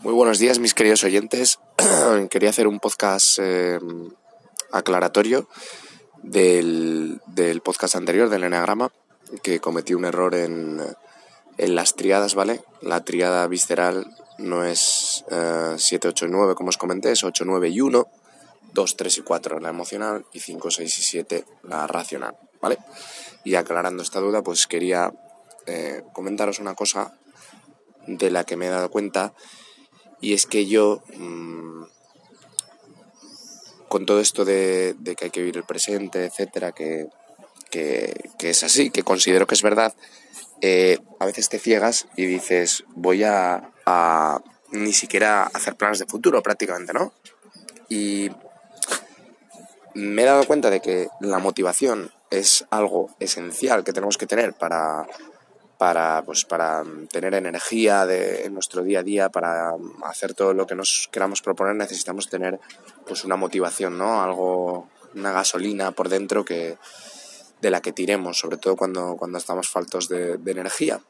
Muy buenos días, mis queridos oyentes. Quería hacer un podcast eh, aclaratorio del, podcast anterior, del Enneagrama, que cometí un error en, en, las triadas, ¿vale? La triada visceral no es 7, 8 y 9, como os comenté, es 8, 9 y 1, 2, 3 y 4 la emocional y 5, 6 y 7 la racional, ¿vale? Y aclarando esta duda, pues quería eh, comentaros una cosa de la que me he dado cuenta y es que yo, mm, con todo esto de, que hay que vivir el presente, etcétera, que, es así, que considero que es verdad, eh, a veces te ciegas y dices, voy a, ni siquiera hacer planes de futuro prácticamente, ¿no? Y me he dado cuenta de que la motivación es algo esencial que tenemos que tener para para, pues, para tener energía de, en nuestro día a día, para hacer todo lo que nos queramos proponer, necesitamos tener pues, una motivación, ¿no? Algo, una gasolina por dentro que, de la que tiremos, sobre todo cuando, cuando estamos faltos de, energía.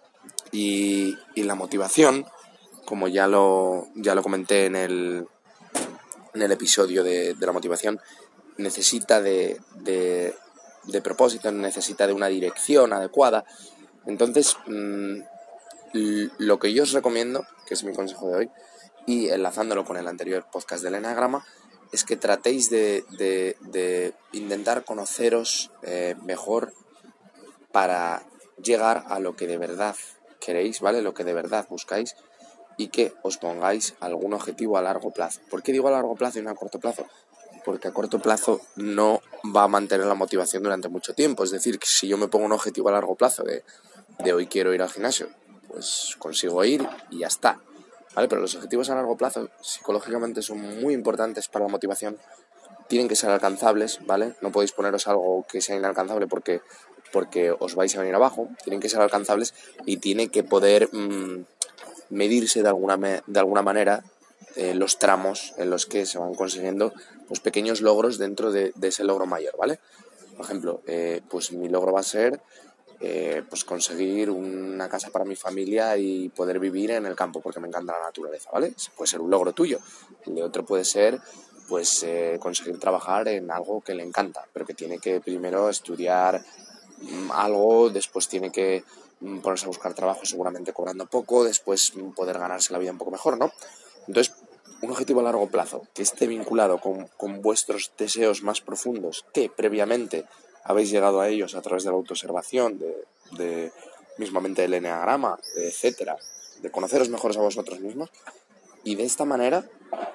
Y, la motivación, como ya lo, ya lo comenté en el, en el episodio de, la motivación, necesita de, de, de propósito, necesita de una dirección adecuada entonces, mm, lo que yo os recomiendo, que es mi consejo de hoy, y enlazándolo con el anterior podcast del Enagrama, es que tratéis de, intentar conoceros eh, mejor para llegar a lo que de verdad queréis, ¿vale? Lo que de verdad buscáis y que os pongáis algún objetivo a largo plazo. ¿Por qué digo a largo plazo y no a corto plazo? Porque a corto plazo no va a mantener la motivación durante mucho tiempo. Es decir, que si yo me pongo un objetivo a largo plazo de de hoy quiero ir al gimnasio, pues consigo ir y ya está. ¿Vale? Pero los objetivos a largo plazo psicológicamente son muy importantes para la motivación. Tienen que ser alcanzables, ¿vale? No podéis poneros algo que sea inalcanzable porque, porque os vais a venir abajo. Tienen que ser alcanzables y tiene que poder mm, medirse de alguna, de alguna manera eh, los tramos en los que se van consiguiendo pues, pequeños logros dentro de, ese logro mayor, ¿vale? Por ejemplo, eh, pues mi logro va a ser eh, pues conseguir una casa para mi familia y poder vivir en el campo porque me encanta la naturaleza, ¿vale? puede ser un logro tuyo. El de otro puede ser pues eh, conseguir trabajar en algo que le encanta, pero que tiene que primero estudiar mm, algo, después tiene que mm, ponerse a buscar trabajo seguramente cobrando poco, después poder ganarse la vida un poco mejor, ¿no? Entonces, un objetivo a largo plazo que esté vinculado con vuestros deseos más profundos que previamente habéis llegado a ellos a través de la autoobservación, de, de mismamente el eneagrama, etcétera, de conoceros mejores a vosotros mismos y de esta manera,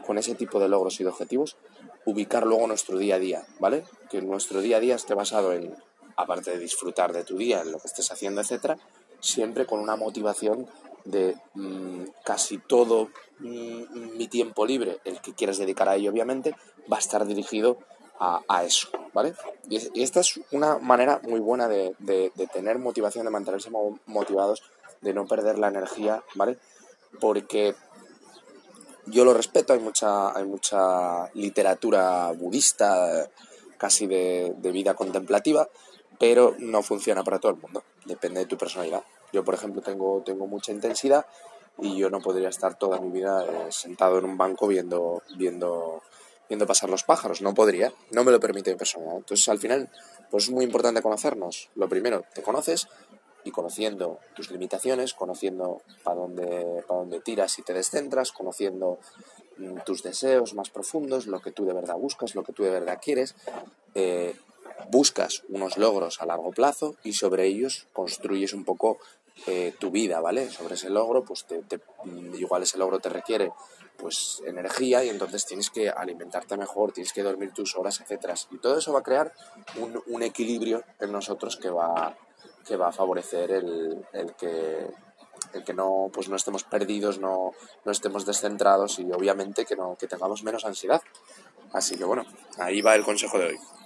con ese tipo de logros y de objetivos, ubicar luego nuestro día a día, ¿vale? Que nuestro día a día esté basado en, aparte de disfrutar de tu día, en lo que estés haciendo, etcétera, siempre con una motivación de mm, casi todo mi tiempo libre, el que quieras dedicar a ello, obviamente, va a estar dirigido a, eso, ¿vale? Y, esta es una manera muy buena de, tener motivación, de mantenerse motivados, de no perder la energía, ¿vale? Porque yo lo respeto, hay mucha, hay mucha literatura budista, casi de, vida contemplativa, pero no funciona para todo el mundo, depende de tu personalidad. Yo, por ejemplo, tengo, tengo mucha intensidad y yo no podría estar toda mi vida eh, sentado en un banco viendo, viendo viendo pasar los pájaros. No podría, no me lo permite mi personalidad. Entonces, al final, pues es muy importante conocernos. Lo primero, te conoces y conociendo tus limitaciones, conociendo para dónde, para dónde tiras y te descentras, conociendo mm, tus deseos más profundos, lo que tú de verdad buscas, lo que tú de verdad quieres, eh, buscas unos logros a largo plazo y sobre ellos construyes un poco eh, tu vida, ¿vale? Sobre ese logro, pues te, mm, igual ese logro te requiere pues energía y entonces tienes que alimentarte mejor, tienes que dormir tus horas, etcétera. Y todo eso va a crear un, equilibrio en nosotros que va, que va a favorecer el, que el que no pues no estemos perdidos, no, no estemos descentrados y obviamente que no que tengamos menos ansiedad. Así que bueno, ahí va el consejo de hoy.